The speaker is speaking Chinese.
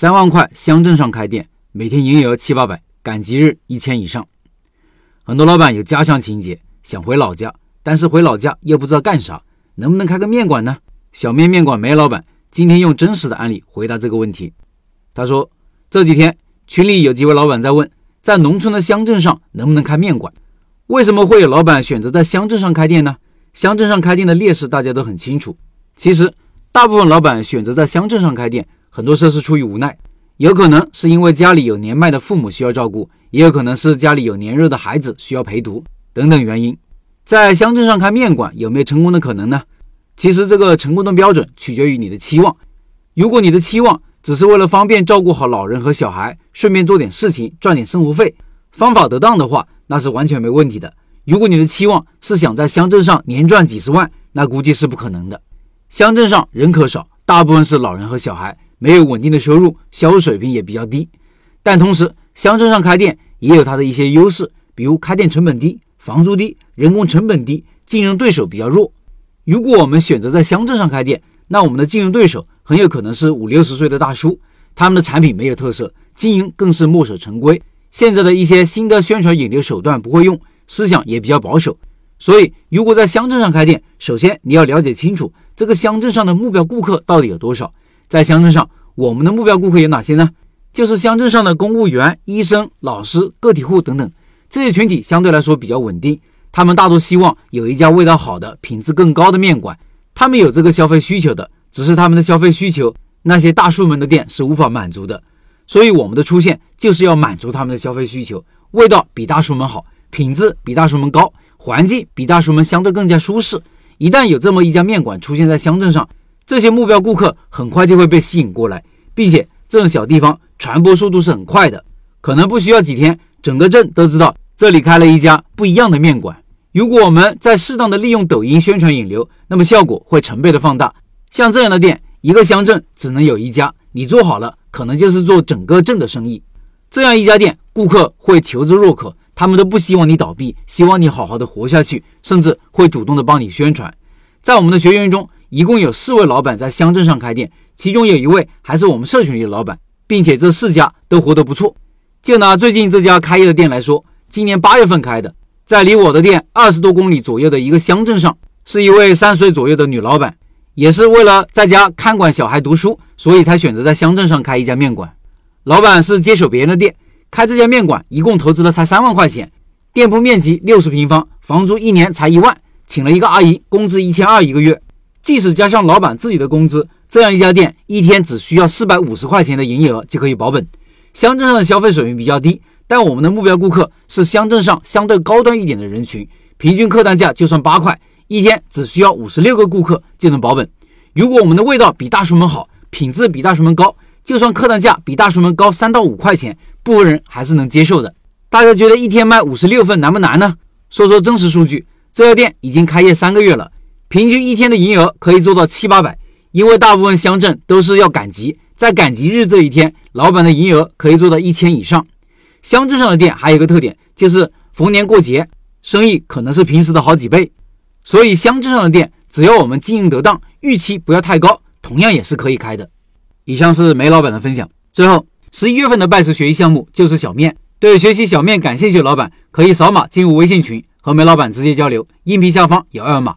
三万块乡镇上开店，每天营业额七八百，赶集日一千以上。很多老板有家乡情节，想回老家，但是回老家又不知道干啥，能不能开个面馆呢？小面面馆梅老板今天用真实的案例回答这个问题。他说，这几天群里有几位老板在问，在农村的乡镇上能不能开面馆？为什么会有老板选择在乡镇上开店呢？乡镇上开店的劣势大家都很清楚。其实，大部分老板选择在乡镇上开店，很多时候是出于无奈，有可能是因为家里有年迈的父母需要照顾，也有可能是家里有年幼的孩子需要陪读等等原因。在乡镇上开面馆有没有成功的可能呢？其实，这个成功的标准取决于你的期望。如果你的期望只是为了方便照顾好老人和小孩，顺便做点事情赚点生活费，方法得当的话。那是完全没问题的。如果你的期望是想在乡镇上年赚几十万，那估计是不可能的。乡镇上人口少，大部分是老人和小孩，没有稳定的收入，消费水平也比较低。但同时，乡镇上开店也有它的一些优势，比如开店成本低、房租低、人工成本低，竞争对手比较弱。如果我们选择在乡镇上开店，那我们的竞争对手很有可能是五六十岁的大叔，他们的产品没有特色，经营更是墨守成规。现在的一些新的宣传引流手段不会用，思想也比较保守，所以如果在乡镇上开店，首先你要了解清楚这个乡镇上的目标顾客到底有多少。在乡镇上，我们的目标顾客有哪些呢？就是乡镇上的公务员、医生、老师、个体户等等这些群体，相对来说比较稳定，他们大多希望有一家味道好的、品质更高的面馆，他们有这个消费需求的，只是他们的消费需求那些大叔们的店是无法满足的。所以我们的出现就是要满足他们的消费需求，味道比大叔们好，品质比大叔们高，环境比大叔们相对更加舒适。一旦有这么一家面馆出现在乡镇上，这些目标顾客很快就会被吸引过来，并且这种小地方传播速度是很快的，可能不需要几天，整个镇都知道这里开了一家不一样的面馆。如果我们在适当的利用抖音宣传引流，那么效果会成倍的放大。像这样的店，一个乡镇只能有一家，你做好了。可能就是做整个镇的生意，这样一家店，顾客会求之若渴，他们都不希望你倒闭，希望你好好的活下去，甚至会主动的帮你宣传。在我们的学员中，一共有四位老板在乡镇上开店，其中有一位还是我们社群里的老板，并且这四家都活得不错。就拿最近这家开业的店来说，今年八月份开的，在离我的店二十多公里左右的一个乡镇上，是一位三十岁左右的女老板。也是为了在家看管小孩读书，所以才选择在乡镇上开一家面馆。老板是接手别人的店，开这家面馆一共投资了才三万块钱，店铺面积六十平方，房租一年才一万，请了一个阿姨，工资一千二一个月。即使加上老板自己的工资，这样一家店一天只需要四百五十块钱的营业额就可以保本。乡镇上的消费水平比较低，但我们的目标顾客是乡镇上相对高端一点的人群，平均客单价就算八块。一天只需要五十六个顾客就能保本。如果我们的味道比大叔们好，品质比大叔们高，就算客单价比大叔们高三到五块钱，部分人还是能接受的。大家觉得一天卖五十六份难不难呢？说说真实数据，这家店已经开业三个月了，平均一天的营业额可以做到七八百。因为大部分乡镇都是要赶集，在赶集日这一天，老板的营业额可以做到一千以上。乡镇上的店还有一个特点，就是逢年过节，生意可能是平时的好几倍。所以乡镇上的店，只要我们经营得当，预期不要太高，同样也是可以开的。以上是梅老板的分享。最后，十一月份的拜师学艺项目就是小面，对学习小面感兴趣的老板，可以扫码进入微信群和梅老板直接交流。音频下方有二维码。